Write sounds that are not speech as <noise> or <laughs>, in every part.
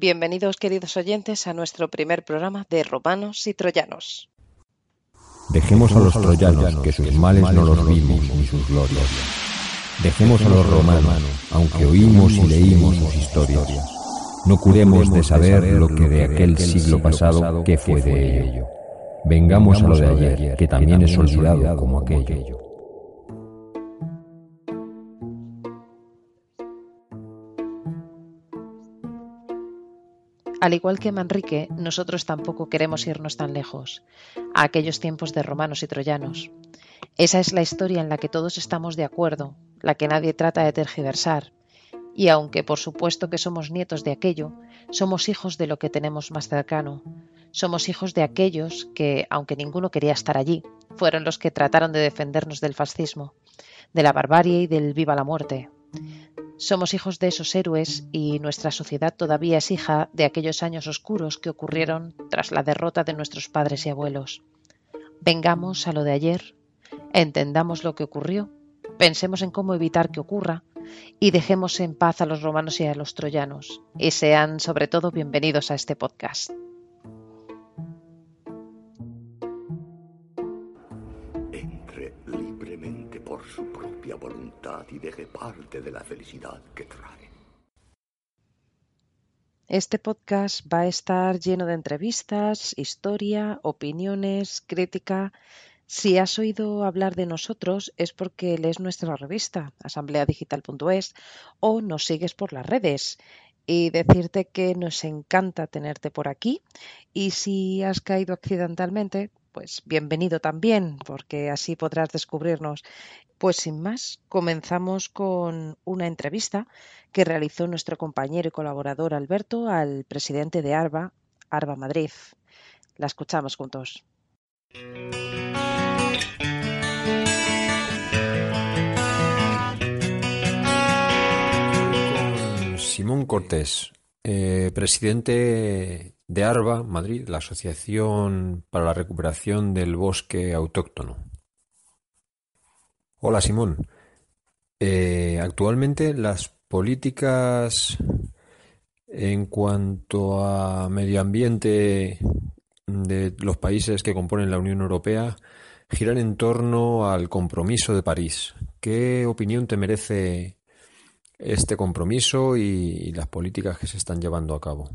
Bienvenidos, queridos oyentes, a nuestro primer programa de Romanos y Troyanos. Dejemos a los troyanos, que sus males no los vimos ni sus glorias. Dejemos a los romanos, aunque oímos y leímos sus historias. No curemos de saber lo que de aquel siglo pasado, qué fue de ello. Vengamos a lo de ayer, que también es olvidado como aquello. Al igual que Manrique, nosotros tampoco queremos irnos tan lejos, a aquellos tiempos de romanos y troyanos. Esa es la historia en la que todos estamos de acuerdo, la que nadie trata de tergiversar. Y aunque por supuesto que somos nietos de aquello, somos hijos de lo que tenemos más cercano. Somos hijos de aquellos que, aunque ninguno quería estar allí, fueron los que trataron de defendernos del fascismo, de la barbarie y del viva la muerte. Somos hijos de esos héroes y nuestra sociedad todavía es hija de aquellos años oscuros que ocurrieron tras la derrota de nuestros padres y abuelos. Vengamos a lo de ayer, entendamos lo que ocurrió, pensemos en cómo evitar que ocurra y dejemos en paz a los romanos y a los troyanos, y sean sobre todo bienvenidos a este podcast. Y deje parte de la felicidad que trae. Este podcast va a estar lleno de entrevistas, historia, opiniones, crítica. Si has oído hablar de nosotros es porque lees nuestra revista, asambleadigital.es, o nos sigues por las redes. Y decirte que nos encanta tenerte por aquí. Y si has caído accidentalmente, pues bienvenido también, porque así podrás descubrirnos pues sin más, comenzamos con una entrevista que realizó nuestro compañero y colaborador Alberto al presidente de ARBA, ARBA Madrid. La escuchamos juntos. Simón Cortés, eh, presidente de ARBA Madrid, la Asociación para la Recuperación del Bosque Autóctono. Hola Simón. Eh, actualmente las políticas en cuanto a medio ambiente de los países que componen la Unión Europea giran en torno al compromiso de París. ¿Qué opinión te merece este compromiso y las políticas que se están llevando a cabo?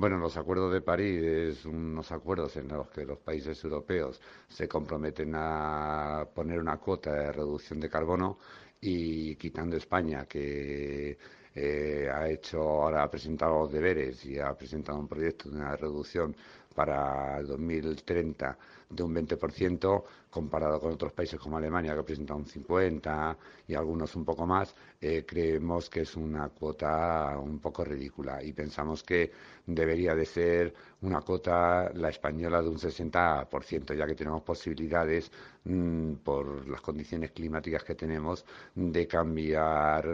Bueno, los acuerdos de París es unos acuerdos en los que los países europeos se comprometen a poner una cuota de reducción de carbono y quitando España, que eh, ha hecho, ahora ha presentado los deberes y ha presentado un proyecto de una reducción para el 2030 de un 20% comparado con otros países como Alemania que presenta un 50 y algunos un poco más, eh, creemos que es una cuota un poco ridícula y pensamos que debería de ser una cuota la española de un 60%, ya que tenemos posibilidades mm, por las condiciones climáticas que tenemos de cambiar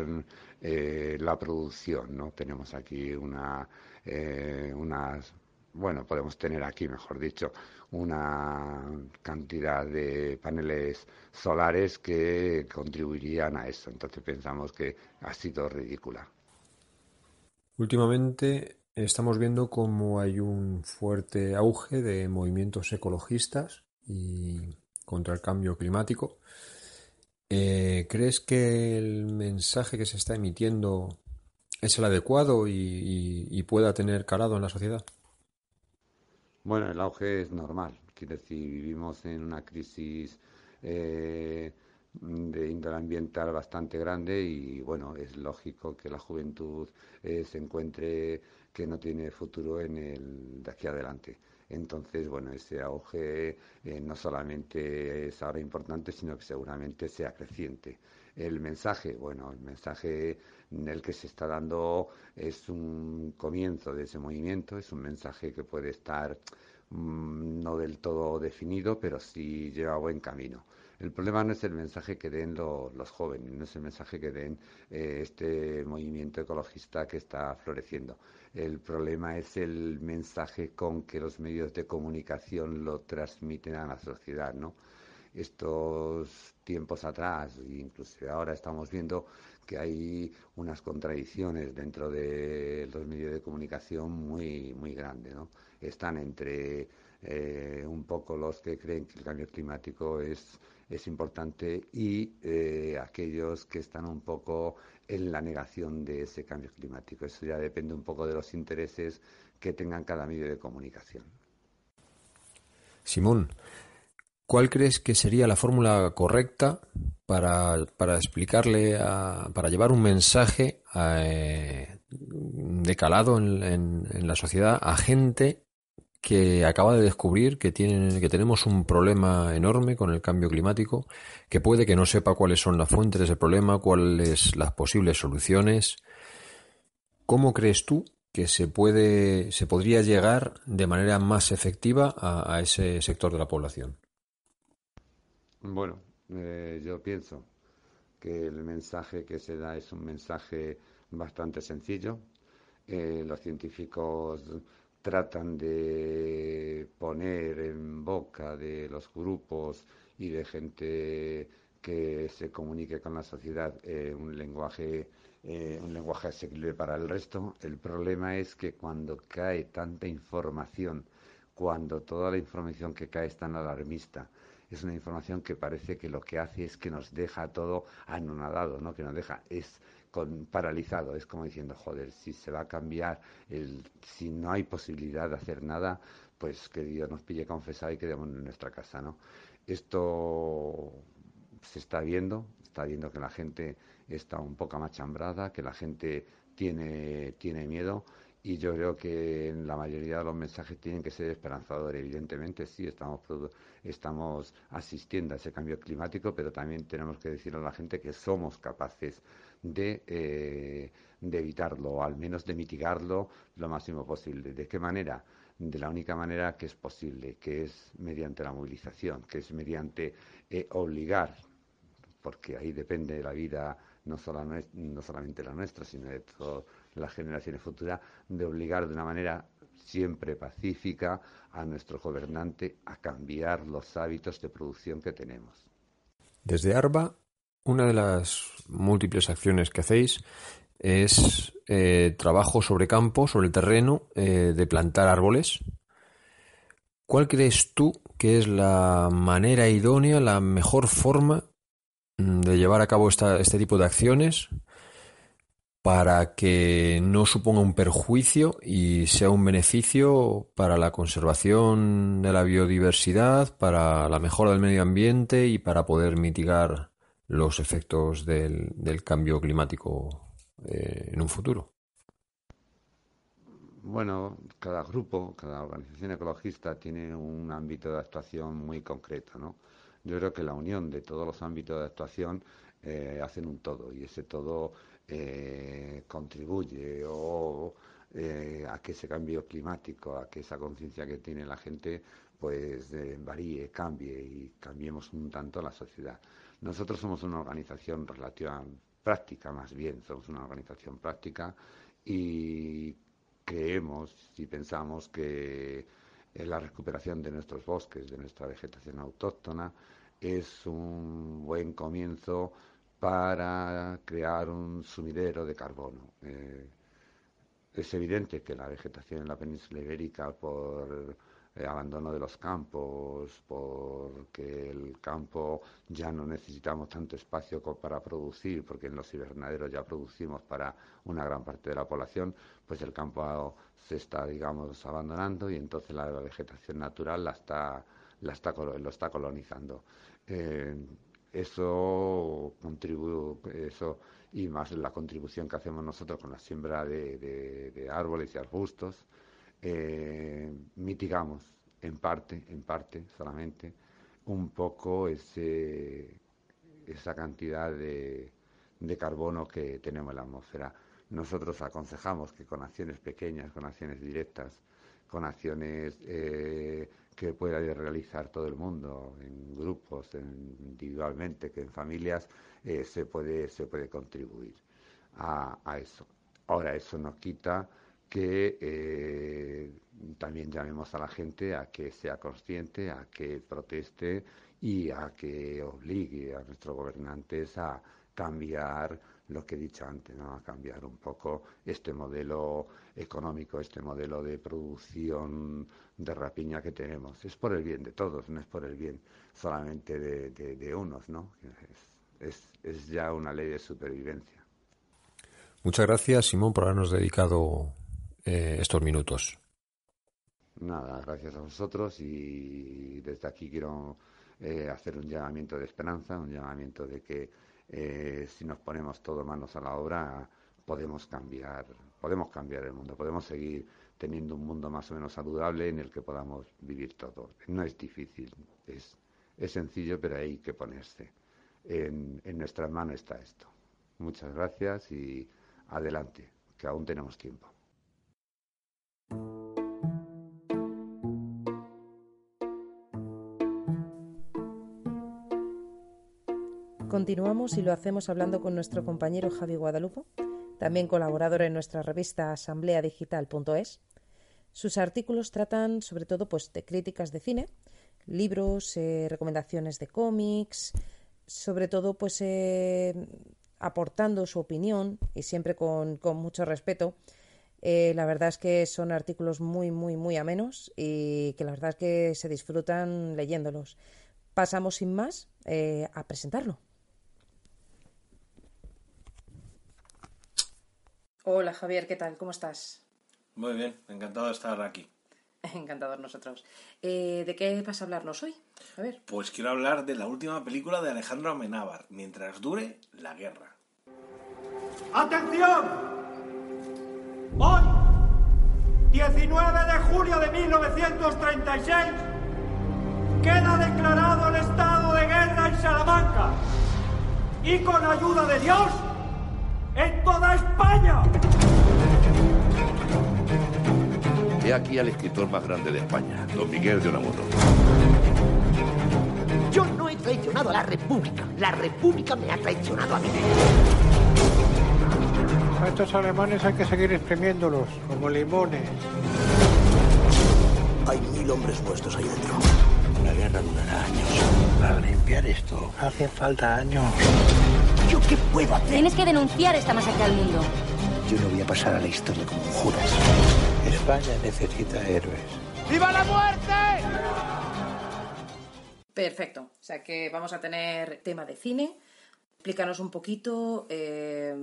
eh, la producción, ¿no? Tenemos aquí una, eh, unas bueno, podemos tener aquí, mejor dicho, una cantidad de paneles solares que contribuirían a eso. Entonces pensamos que ha sido ridícula. Últimamente estamos viendo cómo hay un fuerte auge de movimientos ecologistas y contra el cambio climático. Eh, ¿Crees que el mensaje que se está emitiendo es el adecuado y pueda tener calado en la sociedad? Bueno, el auge es normal. Quiero decir, vivimos en una crisis eh, de índole ambiental bastante grande y, bueno, es lógico que la juventud eh, se encuentre que no tiene futuro en el de aquí adelante. Entonces, bueno, ese auge eh, no solamente es ahora importante, sino que seguramente sea creciente. El mensaje, bueno, el mensaje en el que se está dando es un comienzo de ese movimiento, es un mensaje que puede estar mm, no del todo definido, pero sí lleva buen camino. El problema no es el mensaje que den los jóvenes, no es el mensaje que den eh, este movimiento ecologista que está floreciendo. El problema es el mensaje con que los medios de comunicación lo transmiten a la sociedad, ¿no? Estos tiempos atrás, incluso ahora estamos viendo que hay unas contradicciones dentro de los medios de comunicación muy, muy grandes. ¿no? Están entre eh, un poco los que creen que el cambio climático es, es importante y eh, aquellos que están un poco en la negación de ese cambio climático. Eso ya depende un poco de los intereses que tengan cada medio de comunicación. Simón, ¿cuál crees que sería la fórmula correcta para, explicarle, para llevar un mensaje eh, de calado en, en, la sociedad a gente que acaba de descubrir que, tienen, que tenemos un problema enorme con el cambio climático, que puede que no sepa cuáles son las fuentes de ese problema, cuáles las posibles soluciones. ¿Cómo crees tú que se puede, se podría llegar de manera más efectiva a, ese sector de la población? Bueno, eh, yo pienso que el mensaje que se da es un mensaje bastante sencillo. Eh, los científicos tratan de poner en boca de los grupos y de gente que se comunique con la sociedad eh, un lenguaje eh, un lenguaje asequible para el resto. El problema es que cuando cae tanta información, cuando toda la información que cae es tan alarmista, es una información que parece que lo que hace es que nos deja todo anonadado, ¿no? Que nos deja es con, paralizado, es como diciendo, joder, si se va a cambiar, el, si no hay posibilidad de hacer nada, pues que Dios nos pille confesado y quedemos en nuestra casa, ¿no? Esto se está viendo, está viendo que la gente está un poco machambrada, que la gente tiene, tiene miedo y yo creo que la mayoría de los mensajes tienen que ser esperanzadores. Evidentemente, sí, estamos, estamos asistiendo a ese cambio climático, pero también tenemos que decirle a la gente que somos capaces de, eh, de evitarlo, o al menos de mitigarlo lo máximo posible. ¿De qué manera? De la única manera que es posible, que es mediante la movilización, que es mediante eh, obligar, porque ahí depende de la vida, no, solamente la nuestra, sino de todas las generaciones futuras, de obligar de una manera siempre pacífica a nuestro gobernante a cambiar los hábitos de producción que tenemos. Desde ARBA una de las múltiples acciones que hacéis es eh, trabajo sobre campo, sobre el terreno, eh, de plantar árboles. ¿Cuál crees tú que es la manera idónea, la mejor forma de llevar a cabo este tipo de acciones para que no suponga un perjuicio y sea un beneficio para la conservación de la biodiversidad, para la mejora del medio ambiente y para poder mitigar los efectos del, cambio climático eh, en un futuro? Bueno, cada grupo, cada organización ecologista tiene un ámbito de actuación muy concreto, ¿no? Yo creo que la unión de todos los ámbitos de actuación eh, hacen un todo y ese todo eh, contribuye o a que ese cambio climático, a que esa conciencia que tiene la gente, pues varíe, cambie y cambiemos un tanto la sociedad. Nosotros somos una organización relativa práctica, más bien, somos una organización práctica y creemos y pensamos que la recuperación de nuestros bosques, de nuestra vegetación autóctona, es un buen comienzo para crear un sumidero de carbono. Eh, es evidente que la vegetación en la península ibérica, por eh, abandono de los campos, porque el campo ya no necesitamos tanto espacio para producir, porque en los invernaderos ya producimos para una gran parte de la población, pues el campo se está, digamos, abandonando y entonces la vegetación natural la está, la está, lo está colonizando. Eh, eso contribuye, eso y más la contribución que hacemos nosotros con la siembra de árboles y arbustos, eh, mitigamos en parte, en parte solamente, un poco ese, esa cantidad de, de carbono que tenemos en la atmósfera. Nosotros aconsejamos que con acciones pequeñas, con acciones directas, con acciones eh, que pueda realizar todo el mundo, en grupos, individualmente, que en familias, eh, se, puede, se puede contribuir a, a, eso. Ahora, eso nos quita que eh, también llamemos a la gente a que sea consciente, a que proteste y a que obligue a nuestros gobernantes a cambiar lo que he dicho antes, a cambiar un poco este modelo económico, este modelo de producción de rapiña que tenemos. Es por el bien de todos, no es por el bien solamente de, unos, ¿no? Es, ya una ley de supervivencia. Muchas gracias, Simón, por habernos dedicado eh, estos minutos. Nada, gracias a vosotros y desde aquí quiero eh, hacer un llamamiento de esperanza, un llamamiento de que eh, si nos ponemos todos manos a la obra podemos cambiar, podemos cambiar el mundo, podemos seguir teniendo un mundo más o menos saludable en el que podamos vivir todos. No es difícil, es, es sencillo, pero hay que ponerse. En, en nuestras manos está esto. Muchas gracias y adelante, que aún tenemos tiempo. Continuamos y lo hacemos hablando con nuestro compañero Javi Guadalupe, también colaborador en nuestra revista asambleadigital.es. Sus artículos tratan sobre todo pues, de críticas de cine, libros, eh, recomendaciones de cómics, sobre todo pues eh, aportando su opinión y siempre con, mucho respeto. Eh, la verdad es que son artículos muy, muy, muy amenos y que la verdad es que se disfrutan leyéndolos. Pasamos sin más a presentarlo. Hola Javier, ¿qué tal? ¿Cómo estás? Muy bien, encantado de estar aquí. <laughs> Encantados nosotros. Eh, ¿De qué vas a hablarnos hoy? A ver. Pues quiero hablar de la última película de Alejandro Amenábar, Mientras dure la guerra. ¡Atención! Hoy, 19 de julio de 1936, queda declarado el estado de guerra en Salamanca. Y con ayuda de Dios, en toda España. He aquí al escritor más grande de España, don Miguel de Unamuno. Yo no he traicionado a la República. La República me ha traicionado a mí. A estos alemanes hay que seguir exprimiéndolos, como limones. Hay mil hombres muertos ahí dentro. La guerra durará años. Para limpiar esto, hacen falta años. ¿Yo qué puedo hacer? Tienes que denunciar esta masacre al mundo. Yo no voy a pasar a la historia como un Judas. España necesita héroes. ¡Viva la muerte! Perfecto. O sea que vamos a tener tema de cine. Explícanos un poquito eh,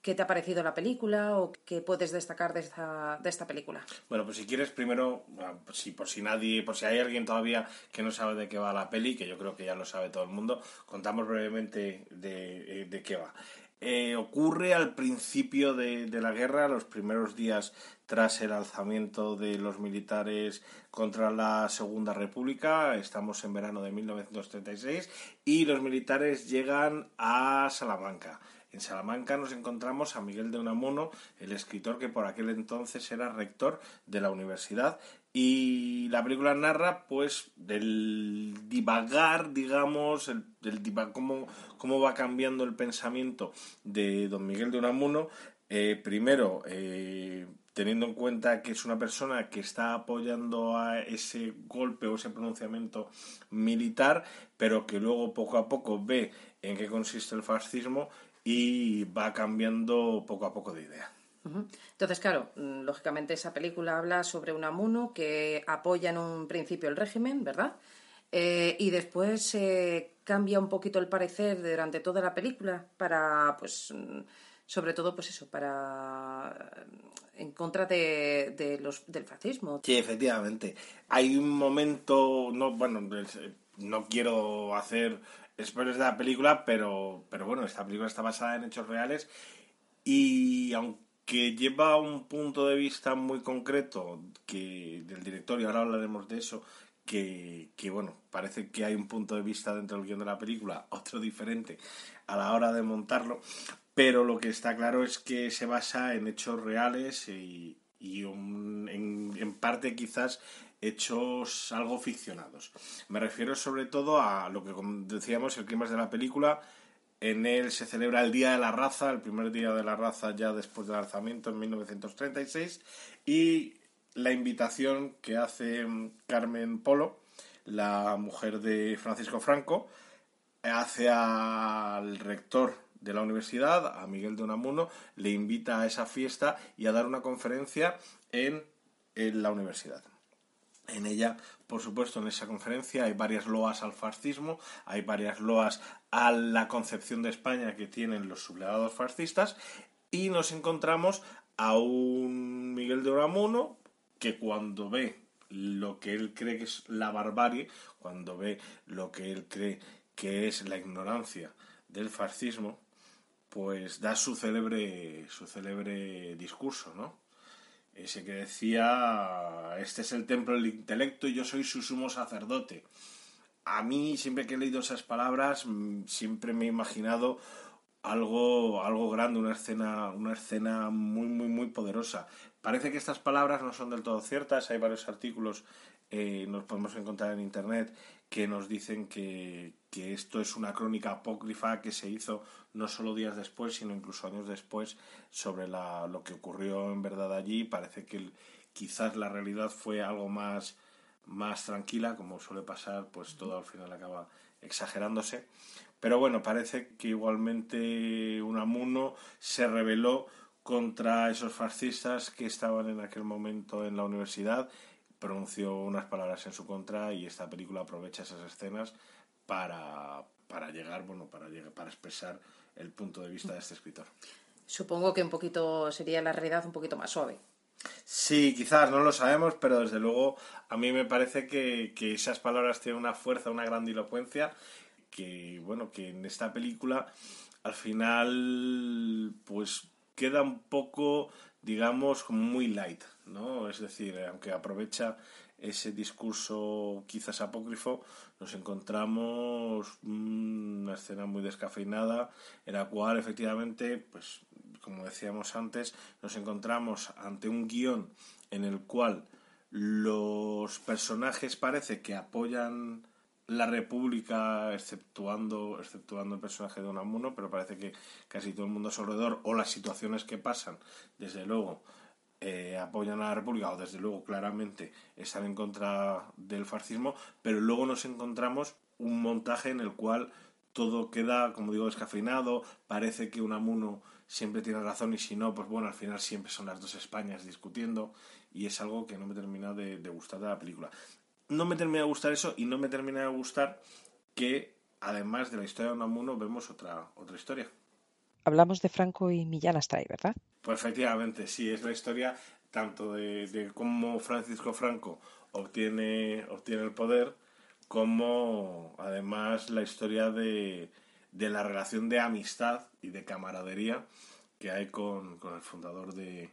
qué te ha parecido la película o qué puedes destacar de esta, de esta película. Bueno, pues si quieres, primero, ah, si, por si nadie, por si hay alguien todavía que no sabe de qué va la peli, que yo creo que ya lo sabe todo el mundo, contamos brevemente de, eh, de qué va. Eh, ocurre al principio de, de, la guerra, los primeros días tras el alzamiento de los militares contra la Segunda República. Estamos en verano de 1936 y los militares llegan a Salamanca. En Salamanca nos encontramos a Miguel de Unamuno, el escritor que por aquel entonces era rector de la universidad y la película narra pues del divagar, digamos, el, del cómo, cómo va cambiando el pensamiento de don Miguel de Unamuno. Eh, primero, eh, teniendo en cuenta que es una persona que está apoyando a ese golpe o ese pronunciamiento militar, pero que luego poco a poco ve en qué consiste el fascismo y va cambiando poco a poco de idea. Entonces, claro, mm, lógicamente esa película habla sobre un amuno que apoya en un principio el régimen, ¿verdad? Eh, y después cambia un poquito el parecer durante toda la película para, pues, mm, sobre todo, pues eso, para en contra de, los, del fascismo. Sí, efectivamente. Hay un momento, no, bueno, no quiero hacer spoilers de la película, pero, pero bueno, esta película está basada en hechos reales y aunque lleva un punto de vista muy concreto que del director, y ahora hablaremos de eso, que, que, bueno, parece que hay un punto de vista dentro del guion de la película, <laughs> otro diferente a la hora de montarlo, pero lo que está claro es que se basa en hechos reales y, en, parte quizás hechos algo ficcionados. Me refiero sobre todo a lo que decíamos, el clima de la película. En él se celebra el Día de la Raza, el primer Día de la Raza ya después del alzamiento en 1936, y la invitación que hace Carmen Polo, la mujer de Francisco Franco, hace al rector de la universidad, a Miguel de Unamuno, le invita a esa fiesta y a dar una conferencia en, en la universidad. En ella, por supuesto, en esa conferencia hay varias loas al fascismo, hay varias loas a la concepción de España que tienen los sublevados fascistas y nos encontramos a un Miguel de Unamuno que cuando ve lo que él cree que es la barbarie, cuando ve lo que él cree que es la ignorancia del fascismo, pues da su célebre, su célebre discurso, ¿no? Ese que decía, este es el templo del intelecto y yo soy su sumo sacerdote. A mí, siempre que he leído esas palabras, mm, siempre me he imaginado algo, algo grande, una escena, una escena muy, muy, muy poderosa. Parece que estas palabras no son del todo ciertas, hay varios artículos, eh, nos podemos encontrar en internet, que nos dicen que, que esto es una crónica apócrifa que se hizo no solo días después, sino incluso años después sobre la, lo que ocurrió en verdad allí. Parece que quizás la realidad fue algo más, más tranquila, como suele pasar, pues todo al final acaba exagerándose. Pero bueno, parece que igualmente Unamuno se rebeló contra esos fascistas que estaban en aquel momento en la universidad, pronunció unas palabras en su contra y esta película aprovecha esas escenas para, para llegar, bueno, para, para expresar el punto de vista de este escritor. Supongo que un poquito sería la realidad un poquito más suave. Sí, quizás, no lo sabemos, pero desde luego a mí me parece que, que esas palabras tienen una fuerza, una grandilocuencia, que bueno, que en esta película al final pues queda un poco, digamos, muy light, ¿no? Es decir, aunque aprovecha ese discurso quizás apócrifo, nos encontramos una escena muy descafeinada en la cual efectivamente, pues como decíamos antes, nos encontramos ante un guion en el cual los personajes parece que apoyan la República, exceptuando, exceptuando el personaje de Unamuno, pero parece que casi todo el mundo a su alrededor o las situaciones que pasan, desde luego, eh, apoyan a la República o desde luego claramente están en contra del fascismo, pero luego nos encontramos un montaje en el cual todo queda, como digo, descafeinado, parece que Unamuno siempre tiene razón y si no, pues bueno, al final siempre son las dos Españas discutiendo y es algo que no me termina de, de gustar de la película. No me termina de gustar eso y no me termina de gustar que además de la historia de Unamuno vemos otra, otra historia. Hablamos de Franco y Millán Astray, ¿verdad? Pues efectivamente, sí, es la historia tanto de, cómo Francisco Franco obtiene, obtiene el poder, como además la historia de, de la relación de amistad y de camaradería que hay con, con el fundador de,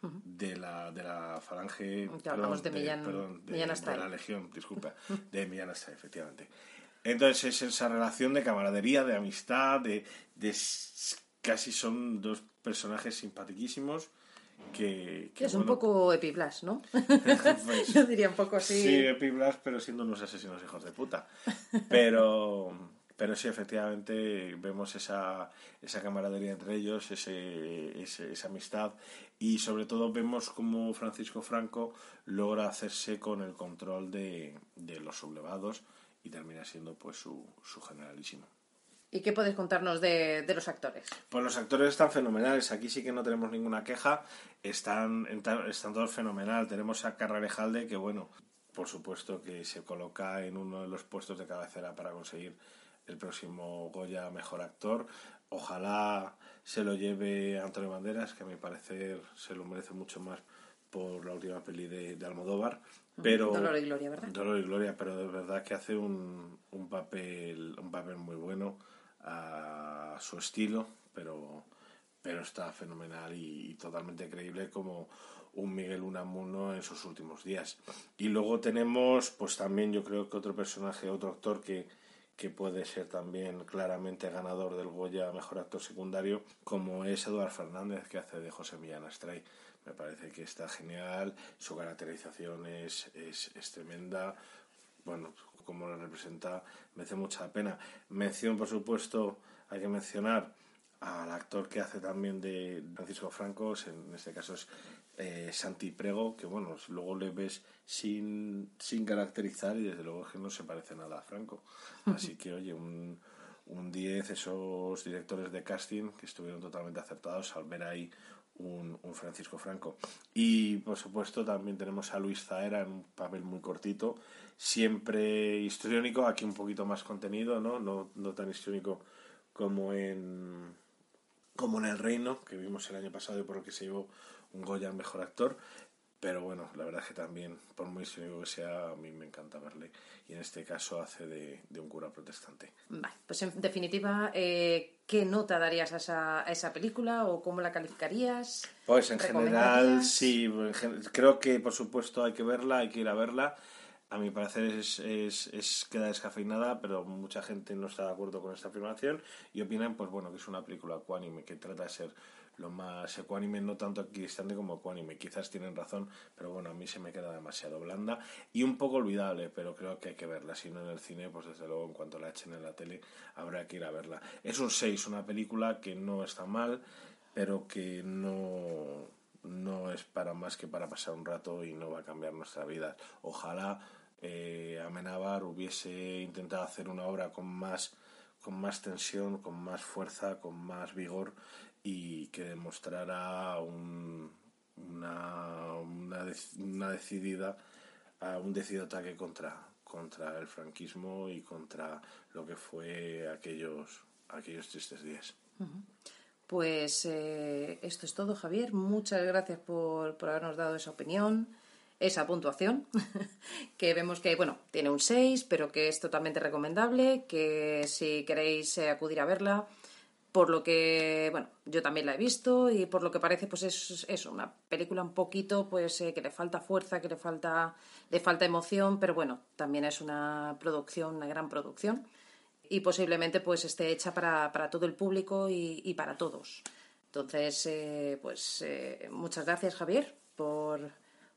de, la, de la falange. Perdón, de, Millán, de, la Legión, disculpa, de Millán Astray, efectivamente. Entonces es esa relación de camaradería, de amistad, de, de casi son dos personajes simpaticísimos que... es un poco Epiblas, ¿no? <laughs> Pues Yo diría un poco así. Sí, Epiblas, pero siendo unos asesinos hijos de puta. Pero, pero sí, efectivamente, vemos esa, esa camaradería entre ellos, ese, esa amistad y sobre todo vemos cómo Francisco Franco logra hacerse con el control de, de los sublevados y termina siendo pues su, su generalísimo. ¿Y qué puedes contarnos de, los actores? Pues los actores están fenomenales. Aquí sí que no tenemos ninguna queja. Están, están todos fenomenal. Tenemos a Carralejalde, que bueno, por supuesto que se coloca en uno de los puestos de cabecera para conseguir el próximo Goya Mejor Actor. Ojalá se lo lleve Antonio Banderas, que a mi parecer se lo merece mucho más por la última peli de, Almodóvar. Pero, Dolor y Gloria, ¿verdad? Dolor y Gloria, pero de verdad que hace un, un papel, un papel muy bueno a su estilo, pero, pero está fenomenal y, totalmente creíble como un Miguel Unamuno en sus últimos días. Y luego tenemos, pues también yo creo que otro personaje, otro actor que, que puede ser también claramente ganador del Goya Mejor Actor Secundario, como es Eduard Fernández, que hace de José Millán Astray. Me parece que está genial, su caracterización es, es, es tremenda. Bueno, como lo representa, merece mucha pena. Mención, por supuesto, hay que mencionar al actor que hace también de Francisco Franco, en este caso es eh, Santi Prego, que bueno, luego le ves sin, sin caracterizar y desde luego que no se parece nada a Franco. <laughs> Así que, oye, un, un 10 esos directores de casting que estuvieron totalmente acertados al ver ahí un, Francisco Franco. Y por supuesto también tenemos a Luis Zaera en un papel muy cortito, siempre histriónico, aquí un poquito más contenido, ¿no? No, no tan histriónico como en como en El Reino, que vimos el año pasado y por lo que se llevó un Goya mejor actor. Pero bueno, la verdad es que también, por muy histriónico que sea, a mí me encanta verle. Y en este caso hace de, un cura protestante. Vale, pues en definitiva, eh, ¿qué nota darías a esa, a esa película o cómo la calificarías? Pues en general, sí. creo que por supuesto hay que verla, hay que ir a verla. A mi parecer es, es, es, queda descafeinada, pero mucha gente no está de acuerdo con esta afirmación y opinan, pues bueno, que es una película cuánime que trata de ser lo más ecuánime, no tanto equidistante como ecuánime. Quizás tienen razón, pero bueno, a mí se me queda demasiado blanda y un poco olvidable, pero creo que hay que verla. Si no en el cine, pues desde luego en cuanto la echen en la tele habrá que ir a verla. Es un 6, una película que no está mal, pero que no, no es para más que para pasar un rato y no va a cambiar nuestra vida. Ojalá eh, hubiese intentado hacer una obra con más con más tensión, con más fuerza, con más vigor y que demostrara un, una, una, decidida un decidido ataque contra contra el franquismo y contra lo que fue aquellos aquellos tristes días. Pues eh, esto es todo, Javier. Muchas gracias por, por habernos dado esa opinión, esa puntuación, <laughs> que vemos que, bueno, tiene un 6, pero que es totalmente recomendable, que si queréis eh, acudir a verla, por lo que, bueno, yo también la he visto y por lo que parece, pues es, es una película un poquito, pues eh, que le falta fuerza, que le falta, le falta emoción, pero bueno, también es una producción, una gran producción y posiblemente pues esté hecha para, para todo el público y, y para todos. Entonces, eh, pues eh, muchas gracias Javier por,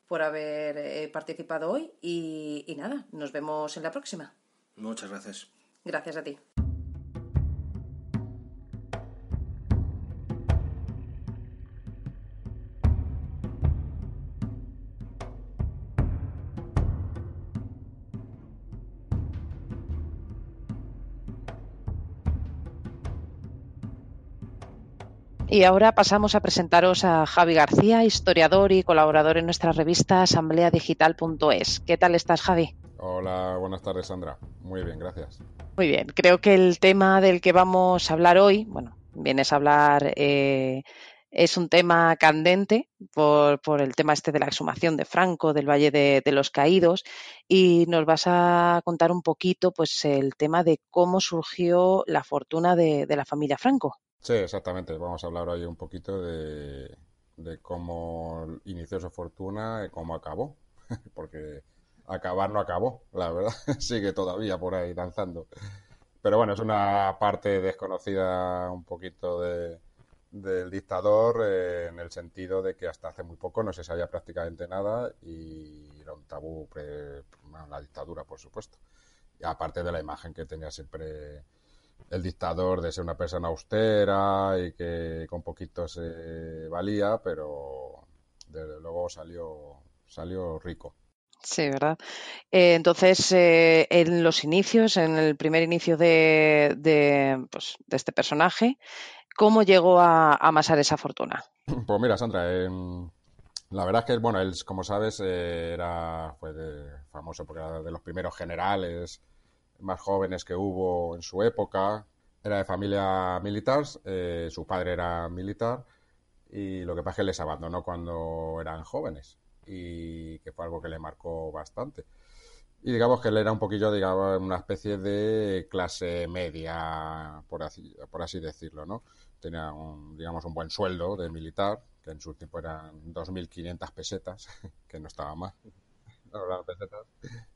por haber participado hoy y, y nada, nos vemos en la próxima. Muchas gracias. Gracias a ti. Y ahora pasamos a presentaros a Javi García, historiador y colaborador en nuestra revista asambleadigital.es. ¿Qué tal estás, Javi? Hola, buenas tardes, Sandra. Muy bien, gracias. Muy bien, creo que el tema del que vamos a hablar hoy, bueno, vienes a hablar, eh, es un tema candente por, el tema este de la exhumación de Franco, del Valle de, los Caídos, y nos vas a contar un poquito, pues, el tema de cómo surgió la fortuna de la familia Franco. Sí, exactamente. Vamos a hablar hoy un poquito de, cómo inició su fortuna y cómo acabó. <laughs> Porque acabar no acabó, la verdad. <laughs> Sigue todavía por ahí danzando. Pero bueno, es una parte desconocida un poquito de, del dictador eh, en el sentido de que hasta hace muy poco no se sabía prácticamente nada y era un tabú la dictadura, por supuesto. Y aparte de la imagen que tenía siempre el dictador de ser una persona austera y que con poquito se valía, pero desde luego salió, salió rico. Sí, ¿verdad? Eh, entonces, eh, en los inicios, en el primer inicio de, de, pues, de este personaje, ¿cómo llegó a, amasar esa fortuna? <clears throat> Pues mira, Sandra, em, la verdad es que, bueno, él, como sabes, eh, era fue famoso porque era de los primeros generales más jóvenes que hubo en su época. Era de familia militar, eh, su padre era militar y lo que pasa es que les abandonó cuando eran jóvenes y que fue algo que le marcó bastante. Y digamos que él era un poquillo, digamos, una especie de clase media, por así, por así decirlo, ¿no? Tenía, un, digamos, un buen sueldo de militar, que en su tiempo eran 2.500 pesetas, <laughs> que no estaba mal.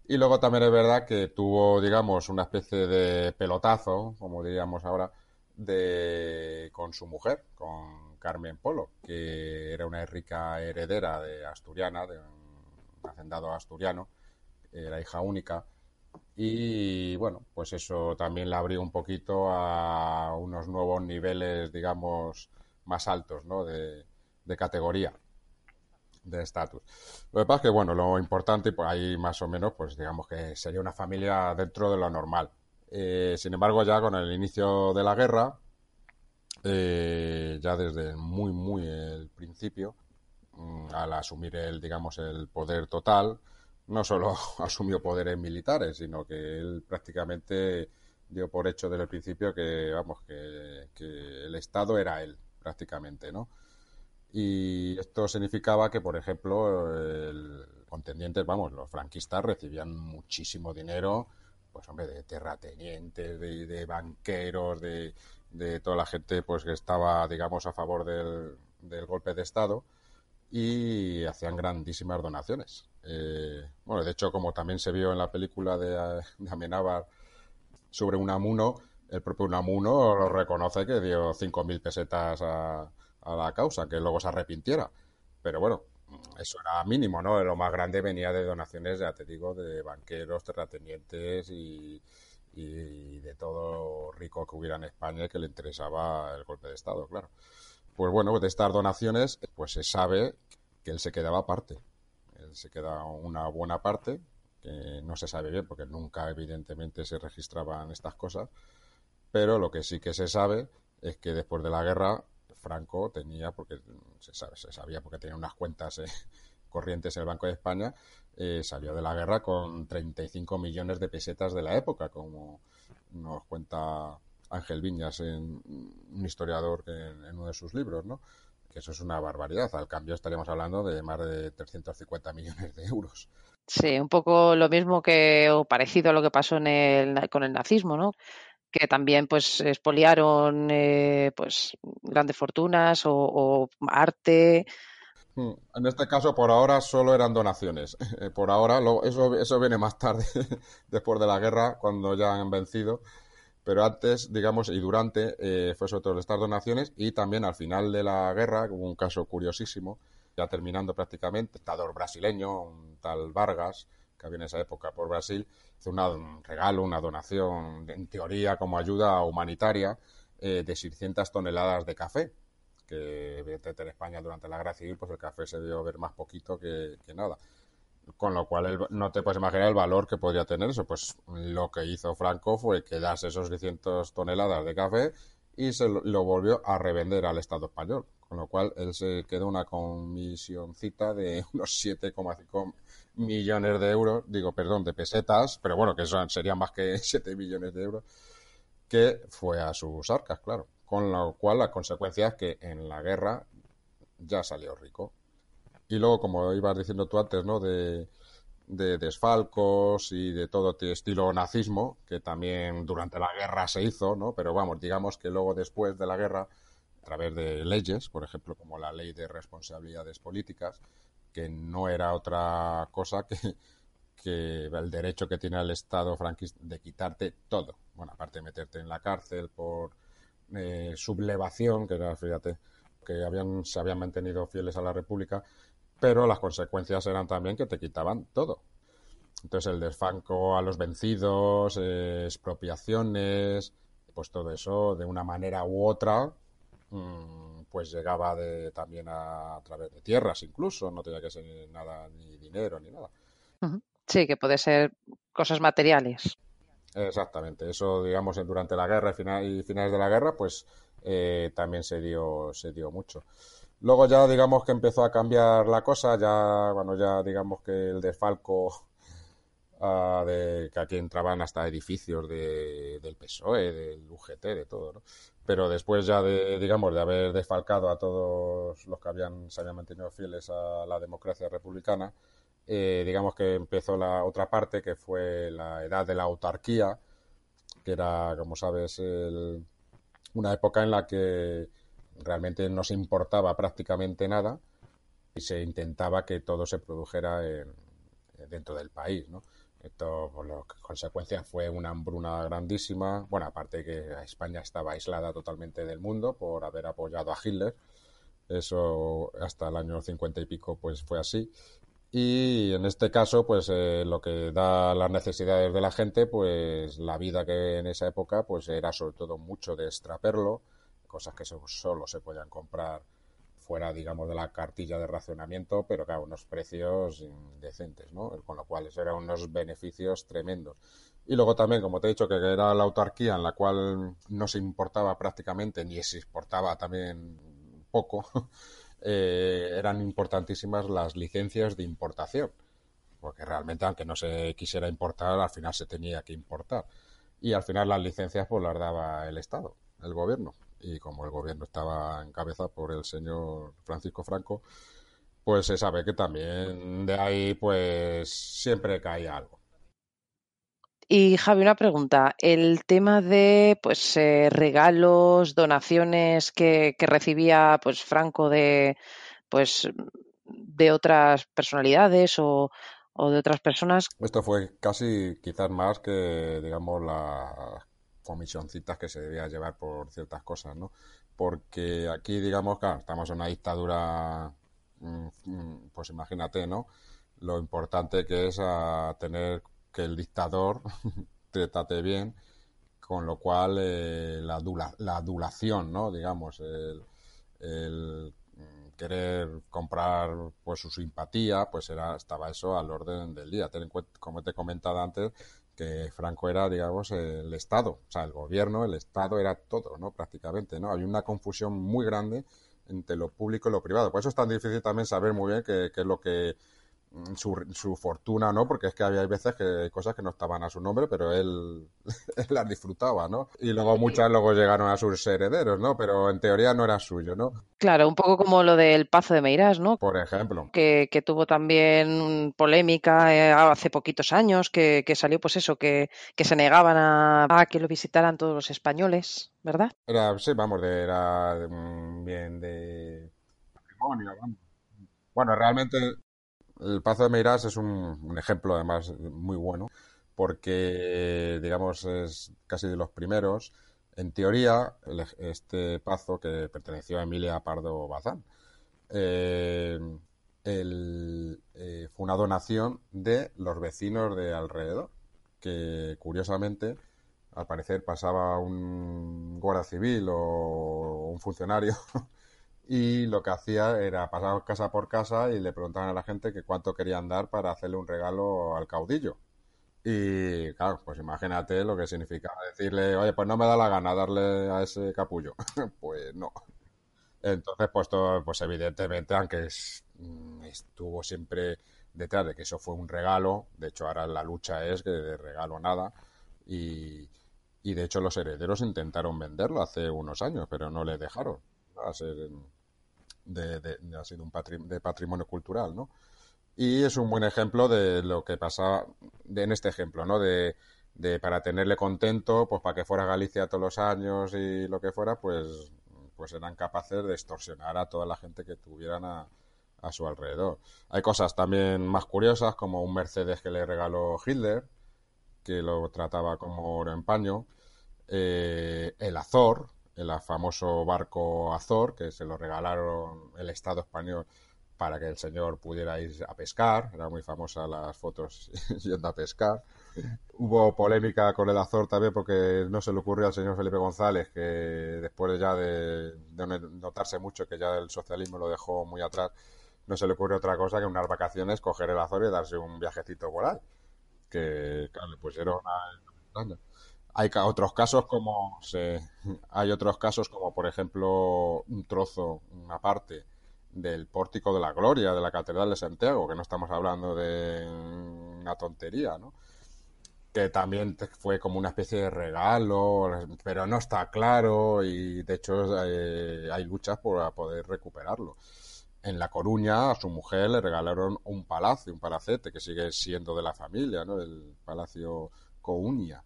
Y luego también es verdad que tuvo, digamos, una especie de pelotazo, como diríamos ahora, de con su mujer, con Carmen Polo, que era una rica heredera de Asturiana, de un hacendado asturiano, era hija única. Y bueno, pues eso también la abrió un poquito a unos nuevos niveles, digamos, más altos, ¿no? de categoría de estatus. Lo que pasa es que, bueno, lo importante, por ahí más o menos, pues digamos que sería una familia dentro de lo normal. Eh, sin embargo, ya con el inicio de la guerra, eh, ya desde muy, muy el principio, mm, al asumir el, digamos, el poder total, no solo <laughs> asumió poderes militares, sino que él prácticamente dio por hecho desde el principio que, vamos, que, que el Estado era él, prácticamente, ¿no? Y esto significaba que, por ejemplo, el contendientes, vamos, los franquistas recibían muchísimo dinero, pues hombre, de terratenientes, de, de banqueros, de, de, toda la gente pues que estaba, digamos, a favor del, del golpe de Estado y hacían grandísimas donaciones. Eh, bueno, de hecho, como también se vio en la película de, de Amenábar sobre Unamuno, el propio Unamuno lo reconoce que dio 5.000 pesetas a, a la causa, que luego se arrepintiera. Pero bueno, eso era mínimo, ¿no? Lo más grande venía de donaciones, ya te digo, de banqueros, terratenientes y, y de todo rico que hubiera en España que le interesaba el golpe de Estado, claro. Pues bueno, de estas donaciones, pues se sabe que él se quedaba aparte. Él se queda una buena parte, que no se sabe bien porque nunca evidentemente se registraban estas cosas, pero lo que sí que se sabe es que después de la guerra Franco tenía, porque se, sabe, se sabía porque tenía unas cuentas eh, <laughs> corrientes en el Banco de España, eh, salió de la guerra con 35 millones de pesetas de la época, como nos cuenta Ángel Viñas, en, un historiador en, en, uno de sus libros, ¿no? Que eso es una barbaridad. Al cambio estaríamos hablando de más de 350 millones de euros. Sí, un poco lo mismo que o parecido a lo que pasó en el, con el nazismo, ¿no? Que también pues expoliaron eh, pues grandes fortunas o, arte. Hmm, en este caso, por ahora, solo eran donaciones. <laughs> Por ahora, eso, eso viene más tarde, <laughs> después de la guerra, cuando ya han vencido. Pero antes, digamos, y durante, eh, fue sobre todo estas donaciones y también al final de la guerra, hubo un caso curiosísimo, ya terminando prácticamente, dictador brasileño, un tal Vargas, que había en esa época por Brasil, hizo una, un regalo, una donación, en teoría como ayuda humanitaria, eh, de 600 toneladas de café, que evidentemente en España durante la guerra civil pues el café se dio a ver más poquito que, nada. Con lo cual el, no te puedes imaginar el valor que podría tener eso. Pues lo que hizo Franco fue que das esos 600 toneladas de café y se lo, lo volvió a revender al Estado español. Con lo cual él se quedó una comisioncita de <laughs> unos 7,5 millones de euros, digo, perdón, de pesetas, pero bueno, que son, serían más que <laughs> 7 millones de euros, que fue a sus arcas, claro. Con lo cual la consecuencia es que en la guerra ya salió rico. Y luego, como ibas diciendo tú antes, ¿no? De, de desfalcos y de todo estilo nazismo, que también durante la guerra se hizo, ¿no? Pero vamos, digamos que luego después de la guerra, a través de leyes, por ejemplo, como la ley de responsabilidades políticas, que no era otra cosa que, el derecho que tiene el Estado franquista de quitarte todo. Bueno, aparte de meterte en la cárcel por eh, sublevación, que era, fíjate, que habían, se habían mantenido fieles a la República, pero las consecuencias eran también que te quitaban todo. Entonces el desfanco a los vencidos, eh, expropiaciones, pues todo eso de una manera u otra mmm, pues llegaba de, también a, a, través de tierras incluso, no tenía que ser nada, ni dinero, ni nada. Sí, que puede ser cosas materiales. Exactamente, eso digamos durante la guerra y, final, y finales de la guerra, pues eh, también se dio, se dio mucho. Luego ya digamos que empezó a cambiar la cosa, ya, bueno, ya digamos que el desfalco uh, <laughs> de que aquí entraban hasta edificios de, del PSOE, del UGT, de todo, ¿no? Pero después ya de, digamos, de haber desfalcado a todos los que habían, se habían mantenido fieles a la democracia republicana, eh, digamos que empezó la otra parte, que fue la edad de la autarquía, que era, como sabes, el, una época en la que realmente no se importaba prácticamente nada y se intentaba que todo se produjera en, dentro del país, ¿no? Esto, por las consecuencias, fue una hambruna grandísima. Bueno, aparte que España estaba aislada totalmente del mundo por haber apoyado a Hitler. Eso hasta el año 50 y pico, pues fue así. Y en este caso, pues eh, lo que da las necesidades de la gente, pues la vida que en esa época, pues era sobre todo mucho de extraperlo, cosas que solo se podían comprar fuera, digamos, de la cartilla de racionamiento, pero claro, unos precios indecentes, ¿no? Con lo cual, eran unos beneficios tremendos. Y luego también, como te he dicho, que era la autarquía en la cual no se importaba prácticamente, ni se exportaba también poco, <laughs> eh, eran importantísimas las licencias de importación. Porque realmente, aunque no se quisiera importar, al final se tenía que importar. Y al final las licencias pues las daba el Estado, el gobierno. Y como el gobierno estaba encabezado por el señor Francisco Franco, pues se sabe que también de ahí pues siempre cae algo. Y Javi, una pregunta. El tema de pues eh, regalos, donaciones que, que, recibía pues Franco de pues de otras personalidades o, o, de otras personas. Esto fue casi quizás más que digamos las comisioncitas que se debía llevar por ciertas cosas, ¿no? Porque aquí digamos, claro, estamos en una dictadura, mm, mm, pues imagínate, ¿no? Lo importante que es a tener que el dictador <laughs> te trate bien, con lo cual eh, la, la adulación, ¿no? Digamos, el, querer comprar pues su simpatía, pues era estaba eso al orden del día. Ten en cuenta, como te he comentado antes, que Franco era, digamos, el Estado, o sea, el gobierno, el Estado era todo, ¿no? Prácticamente, ¿no? Hay una confusión muy grande entre lo público y lo privado. Por eso es tan difícil también saber muy bien qué es lo que su, su, fortuna, ¿no? Porque es que había veces que hay cosas que no estaban a su nombre, pero él, <laughs> las disfrutaba, ¿no? Y luego muchas luego llegaron a sus herederos, ¿no? Pero en teoría no era suyo, ¿no? Claro, un poco como lo del Pazo de Meirás, ¿no? Por ejemplo. Que, que tuvo también polémica eh, hace poquitos años, que, que, salió pues eso, que, que se negaban a, a, que lo visitaran todos los españoles, ¿verdad? Era, sí, vamos, de, era de, bien de patrimonio, vamos. Bueno, realmente el Pazo de Meirás es un, ejemplo, además, muy bueno, porque, digamos, es casi de los primeros. En teoría, este pazo que perteneció a Emilia Pardo Bazán eh, eh, fue una donación de los vecinos de alrededor, que curiosamente, al parecer, pasaba un guardia civil o un funcionario <laughs> y lo que hacía era pasar casa por casa y le preguntaban a la gente que cuánto querían dar para hacerle un regalo al caudillo. Y claro, pues imagínate lo que significaba decirle, oye, pues no me da la gana darle a ese capullo. <laughs> pues no. Entonces, pues, todo, pues evidentemente, aunque mm, estuvo siempre detrás de que eso fue un regalo, de hecho ahora la lucha es que de regalo nada, y, y de hecho los herederos intentaron venderlo hace unos años, pero no le dejaron. Ser, de, de, ha sido un de patrimonio cultural, ¿no? Y es un buen ejemplo de lo que pasa en este ejemplo, ¿no? De, de, para tenerle contento, pues para que fuera Galicia todos los años y lo que fuera, pues, pues eran capaces de extorsionar a toda la gente que tuvieran a, a su alrededor. Hay cosas también más curiosas, como un Mercedes que le regaló Hitler, que lo trataba como oro en paño, eh, el Azor, el famoso barco Azor, que se lo regalaron el Estado español para que el señor pudiera ir a pescar. Era muy famosa las fotos <laughs> yendo a pescar. Hubo polémica con el Azor también porque no se le ocurrió al señor Felipe González que después ya de, notarse mucho que ya el socialismo lo dejó muy atrás, no se le ocurrió otra cosa que unas vacaciones coger el Azor y darse un viajecito por ahí. Que, claro, le pusieron una... Hay otros casos como se, hay otros casos como por ejemplo un trozo, una parte del pórtico de la gloria de la catedral de Santiago, que no estamos hablando de una tontería, ¿no? Que también fue como una especie de regalo, pero no está claro y de hecho eh, hay luchas por poder recuperarlo. En La Coruña a su mujer le regalaron un palacio, un palacete que sigue siendo de la familia, ¿no? El Palacio Counia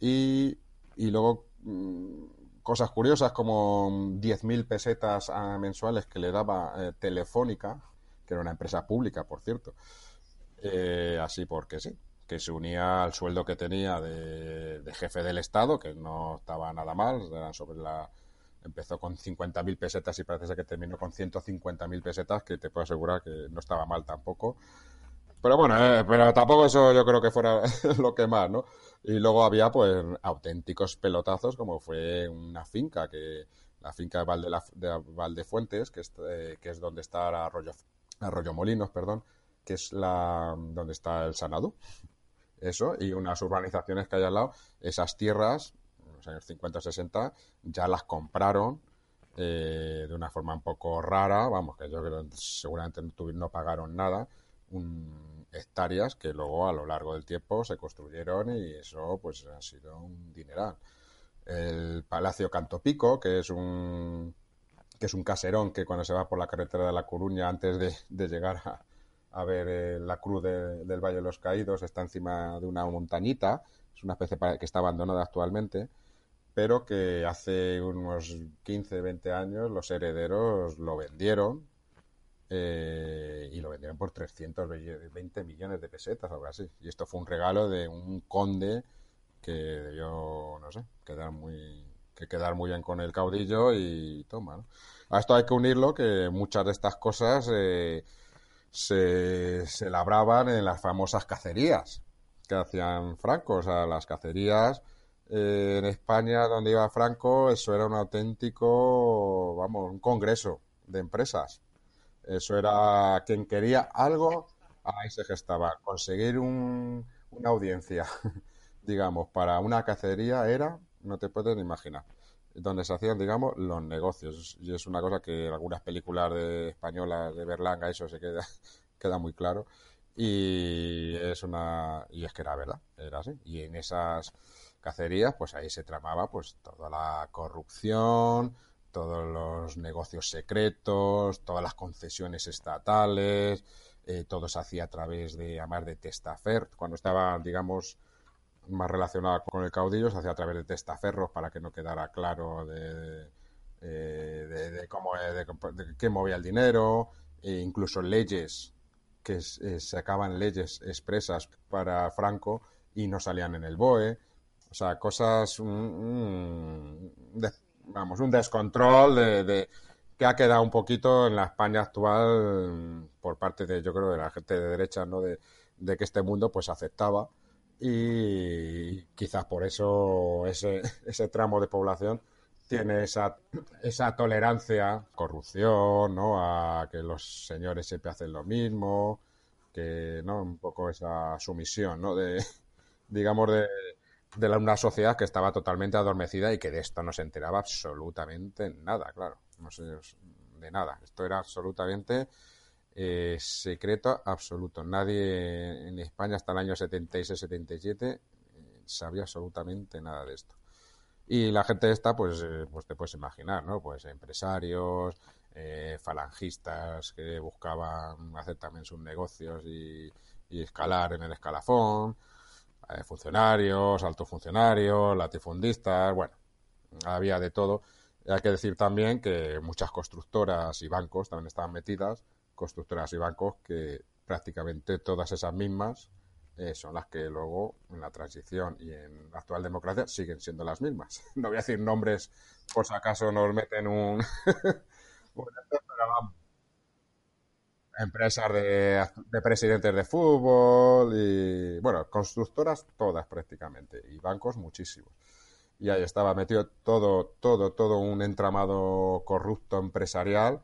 y, y luego mm, cosas curiosas como 10.000 pesetas ah, mensuales que le daba eh, Telefónica, que era una empresa pública, por cierto. Eh, así porque sí, que se unía al sueldo que tenía de, jefe del Estado, que no estaba nada mal, eran sobre la empezó con 50.000 pesetas y parece que terminó con 150.000 pesetas, que te puedo asegurar que no estaba mal tampoco. Pero bueno, eh, pero tampoco eso yo creo que fuera <laughs> lo que más, ¿no? Y luego había pues auténticos pelotazos como fue una finca que, la finca de, Valde, de Valdefuentes, que es, eh, que es donde está Arroyo, Arroyo Molinos, perdón, que es la donde está el Sanadú. Eso, y unas urbanizaciones que hay al lado, esas tierras, en los años 50-60, ya las compraron eh, de una forma un poco rara, vamos, que yo creo que seguramente no, no pagaron nada, un, hectáreas que luego a lo largo del tiempo se construyeron y eso pues ha sido un dineral. El Palacio Cantopico, que es un que es un caserón que cuando se va por la carretera de La Coruña antes de, llegar a, ver eh, la cruz del Valle de los Caídos está encima de una montañita, es una especie que está abandonada actualmente, pero que hace unos 15, 20 años los herederos lo vendieron eh, y lo vendieron por 320 millones de pesetas o algo así. Y esto fue un regalo de un conde que debió, no sé, quedar muy que quedar muy bien con el caudillo y toma. A esto hay que unirlo que muchas de estas cosas eh, se, se labraban en las famosas cacerías que hacían Franco. O sea, las cacerías eh, en España donde iba Franco, eso era un auténtico, vamos, un congreso de empresas eso era quien quería algo, ahí se gestaba. Conseguir un, una audiencia, <laughs> digamos, para una cacería era, no te puedes ni imaginar, donde se hacían, digamos, los negocios. Y es una cosa que en algunas películas de españolas de Berlanga eso se queda, <laughs> queda muy claro. Y es una y es que era verdad, era así. Y en esas cacerías, pues ahí se tramaba pues toda la corrupción, todos los negocios secretos, todas las concesiones estatales, eh, todo se hacía a través de, amar de testaferros, cuando estaba, digamos, más relacionado con el caudillo, se hacía a través de testaferros para que no quedara claro de, eh, cómo, de, qué movía el dinero, e incluso leyes que eh, sacaban leyes expresas para Franco y no salían en el BOE. O sea, cosas mm, mm, vamos, un descontrol de, que ha quedado un poquito en la España actual mm, por parte de, yo creo, de la gente de derecha, ¿no? De, que este mundo pues aceptaba y quizás por eso ese, <laughs> ese tramo de población tiene esa, esa tolerancia, corrupción, ¿no? A que los señores siempre hacen lo mismo, que, ¿no? Un poco esa sumisión, ¿no? De, <laughs> digamos, de, de una sociedad que estaba totalmente adormecida y que de esto no se enteraba absolutamente nada, claro, no sé, de nada. Esto era absolutamente eh, secreto absoluto. Nadie en España hasta el año 76-77 eh, sabía absolutamente nada de esto. Y la gente esta, pues, eh, pues te puedes imaginar, ¿no? Pues empresarios, falangistas que buscaban hacer también sus negocios y escalar en el escalafón, eh, funcionarios, altos funcionarios, latifundistas, bueno, había de todo. Hay que decir también que muchas constructoras y bancos también estaban metidas, constructoras y bancos que prácticamente todas esas mismas eh, son las que luego en la transición y en la actual democracia siguen siendo las mismas. <laughs> No voy a decir nombres por si acaso nos meten un... <laughs> empresas de, presidentes de fútbol y, bueno, constructoras todas prácticamente y bancos muchísimos. Y ahí estaba metido todo, todo, todo un entramado corrupto empresarial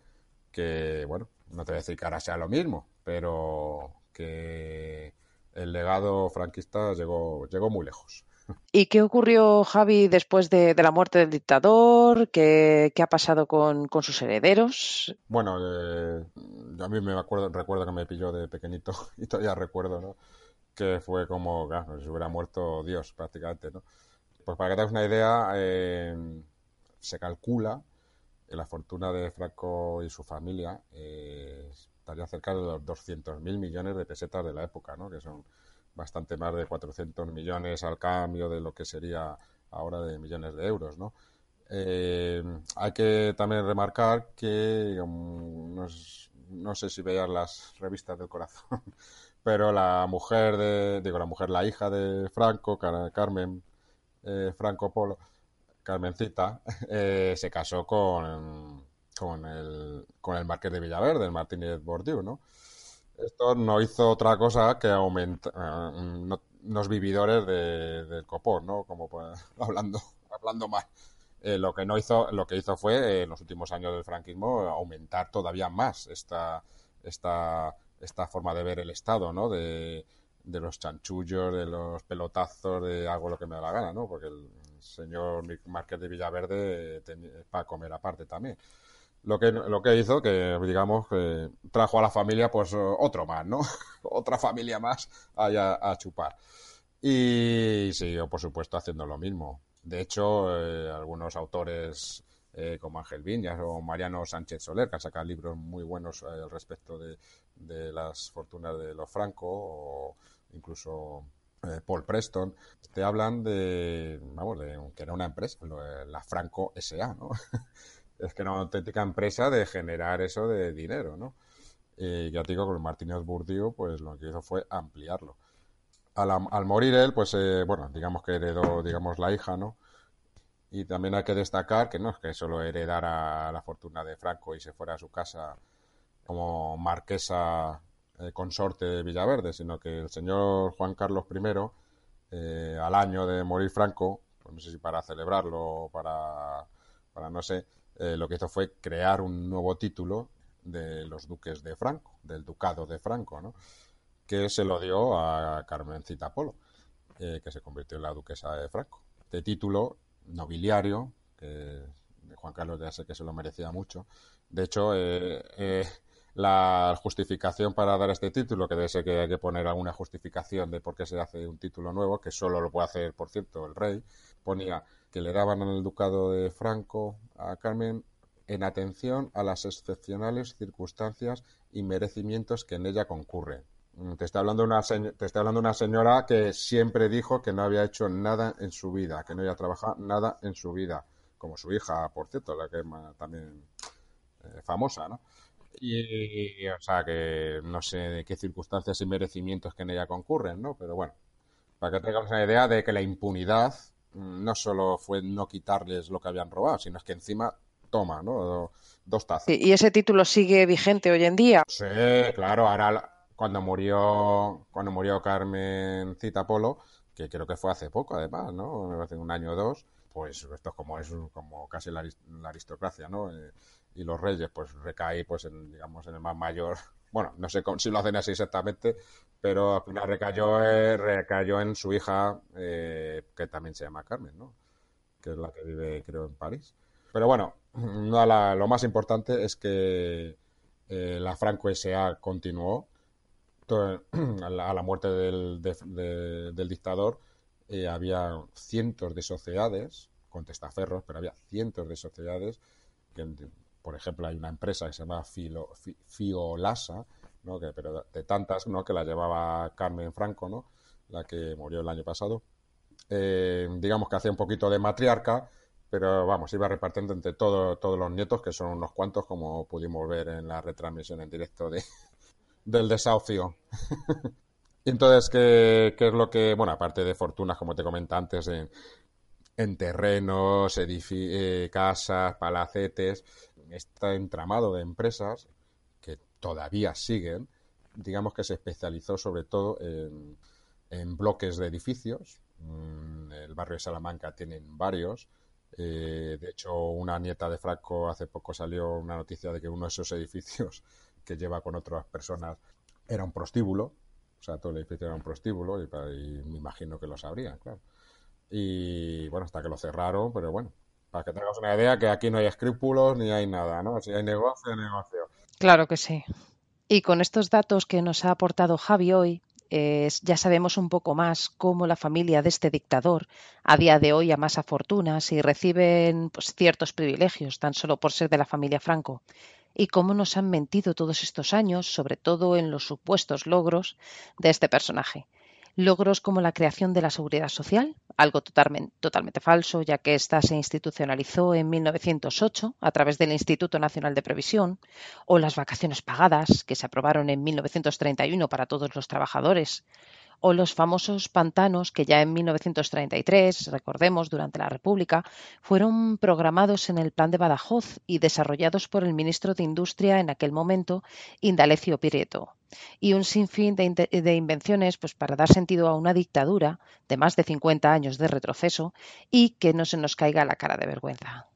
que, bueno, no te voy a decir que ahora sea lo mismo, pero que el legado franquista llegó, llegó muy lejos. ¿Y qué ocurrió, Javi, después de, la muerte del dictador? ¿Qué, ha pasado con, sus herederos? Bueno, eh, a mí me acuerdo, recuerdo que me pilló de pequeñito <laughs> y todavía recuerdo, ¿no? Que fue como, claro, si hubiera muerto Dios prácticamente, ¿no? Pues para que te hagas una idea, eh, se calcula que la fortuna de Franco y su familia eh, estaría cerca de los 200.000 millones de pesetas de la época, ¿no? Que son bastante más de 400 millones al cambio de lo que sería ahora de millones de euros, ¿no? Eh, hay que también remarcar que no, sé si veas las revistas del corazón, <laughs> pero la mujer de, digo la mujer, la hija de Franco, Carmen eh, Franco Polo, Carmencita, <laughs> eh, se casó con, con el, con el marqués de Villaverde, el Martínez Bordiú, ¿no? Esto no hizo otra cosa que aumentar los vividores del copón, ¿no? Como pues, <laughs> hablando, hablando mal. eh, lo que no hizo, lo que hizo fue eh, en los últimos años del franquismo aumentar todavía más esta, esta, esta forma de ver el Estado, ¿no? De, de los chanchullos, de los pelotazos, de hago lo que me da la gana, ¿no? Porque el señor Márquez de Villaverde eh, para comer aparte también. Lo que, lo que hizo que, digamos, que trajo a la familia, pues otro más, ¿no? <laughs> Otra familia más allá a chupar. Y siguió, por supuesto, haciendo lo mismo. De hecho, eh, algunos autores eh, como Ángel Viñas o Mariano Sánchez Soler, que han sacado libros muy buenos eh, al respecto de, las fortunas de los Franco, o incluso Paul Preston, te hablan de, vamos, de que era una empresa, la Franco SA, ¿no? <laughs> es que era una auténtica empresa de generar eso de dinero, ¿no? Y ya te digo, con Martínez Burdio, pues lo que hizo fue ampliarlo al, morir él, pues, eh, bueno, digamos que heredó, digamos, la hija, ¿no? Y también hay que destacar que no es que solo heredara la fortuna de Franco y se fuera a su casa como marquesa eh, consorte de Villaverde, sino que el señor Juan Carlos I, eh, al año de morir Franco, pues no sé si para celebrarlo o para, para no sé, lo que hizo fue crear un nuevo título de los duques de Franco, del ducado de Franco, ¿no? que se lo dio a Carmencita Polo, eh, que se convirtió en la duquesa de Franco. De título nobiliario, que Juan Carlos ya sé que se lo merecía mucho. De hecho, eh, eh, la justificación para dar este título, que debe ser que hay que poner alguna justificación de por qué se hace un título nuevo, que solo lo puede hacer, por cierto, el rey, ponía que le daban el ducado de Franco a Carmen en atención a las excepcionales circunstancias y merecimientos que en ella concurren. Mm, te está hablando una te está hablando una señora que siempre dijo que no había hecho nada en su vida, que no había trabajado nada en su vida, como su hija, por cierto, la que es también eh, famosa, ¿no? Y, o sea, que no sé de qué circunstancias y merecimientos que en ella concurren, ¿no? Pero bueno, para que tengamos una idea de que la impunidad no solo fue no quitarles lo que habían robado, sino es que encima toma, ¿no? Dos tazas. ¿Y ese título sigue vigente hoy en día? Sí, claro, ahora cuando murió, cuando murió Carmen Polo, que creo que fue hace poco además, ¿no? Hace un año o dos, pues esto es como es como casi la, aristocracia, ¿no? Eh, y los reyes, pues recae, pues en, digamos, en el más mayor. Bueno, no sé si lo hacen así exactamente, pero al final recayó, eh, en su hija, eh, que también se llama Carmen, ¿no? Que es la que vive, creo, en París. Pero bueno, no, lo más importante es que la Franco S.A. continuó <clears throat> a la, muerte del, del dictador, eh, había cientos de sociedades, con testaferros, pero había cientos de sociedades, que, por ejemplo, hay una empresa que se llama Filo, Fiolasa, ¿no? que, pero de tantas, ¿no? que la llevaba Carmen Franco, ¿no? la que murió el año pasado. Eh, digamos que hacía un poquito de matriarca, pero vamos, iba repartiendo entre todo, todos los nietos, que son unos cuantos, como pudimos ver en la retransmisión en directo de, <laughs> del desahucio. <laughs> Entonces, ¿qué, ¿qué, es lo que, bueno, aparte de fortunas, como te comenté antes, en, en terrenos, eh, casas, palacetes, este entramado de empresas que todavía siguen, digamos que se especializó sobre todo en, bloques de edificios. Mm, el barrio de Salamanca tienen varios. Eh, de hecho, una nieta de Franco hace poco salió una noticia de que uno de esos edificios <laughs> que lleva con otras personas era un prostíbulo, o sea, todo el edificio era un prostíbulo y, me imagino que lo sabrían, claro. Y bueno, hasta que lo cerraron, pero bueno, para que tengas una idea que aquí no hay escrúpulos ni hay nada, ¿no? Si hay negocio, negocio. Claro que sí. Y con estos datos que nos ha aportado Javi hoy, ya sabemos un poco más cómo la familia de este dictador a día de hoy amasa fortunas y reciben pues, ciertos privilegios tan solo por ser de la familia Franco y cómo nos han mentido todos estos años, sobre todo en los supuestos logros de este personaje. Logros como la creación de la seguridad social, algo totalmente, falso, ya que ésta se institucionalizó en 1908 a través del Instituto Nacional de Previsión, o las vacaciones pagadas, que se aprobaron en 1931 para todos los trabajadores, o los famosos pantanos que ya en 1933, recordemos, durante la República, fueron programados en el Plan de Badajoz y desarrollados por el ministro de Industria en aquel momento, Indalecio Prieto. Y un sinfín de, de invenciones pues, para dar sentido a una dictadura de más de 50 años de retroceso y que no se nos caiga la cara de vergüenza.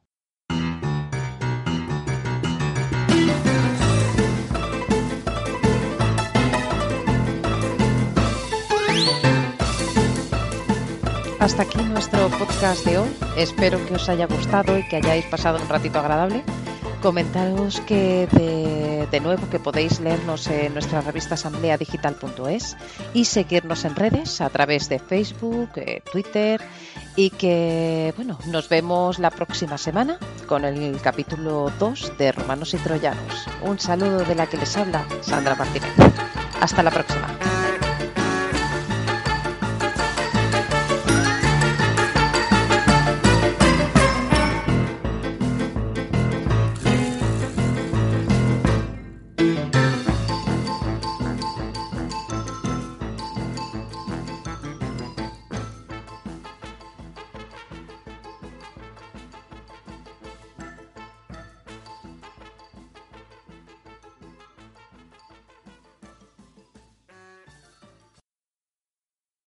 Hasta aquí nuestro podcast de hoy. Espero que os haya gustado y que hayáis pasado un ratito agradable. Comentaros que de, nuevo que podéis leernos en nuestra revista asambleadigital.es y seguirnos en redes a través de Facebook, eh, Twitter y que bueno, nos vemos la próxima semana con el capítulo 2 de Romanos y Troyanos. Un saludo de la que les habla Sandra Martínez. Hasta la próxima.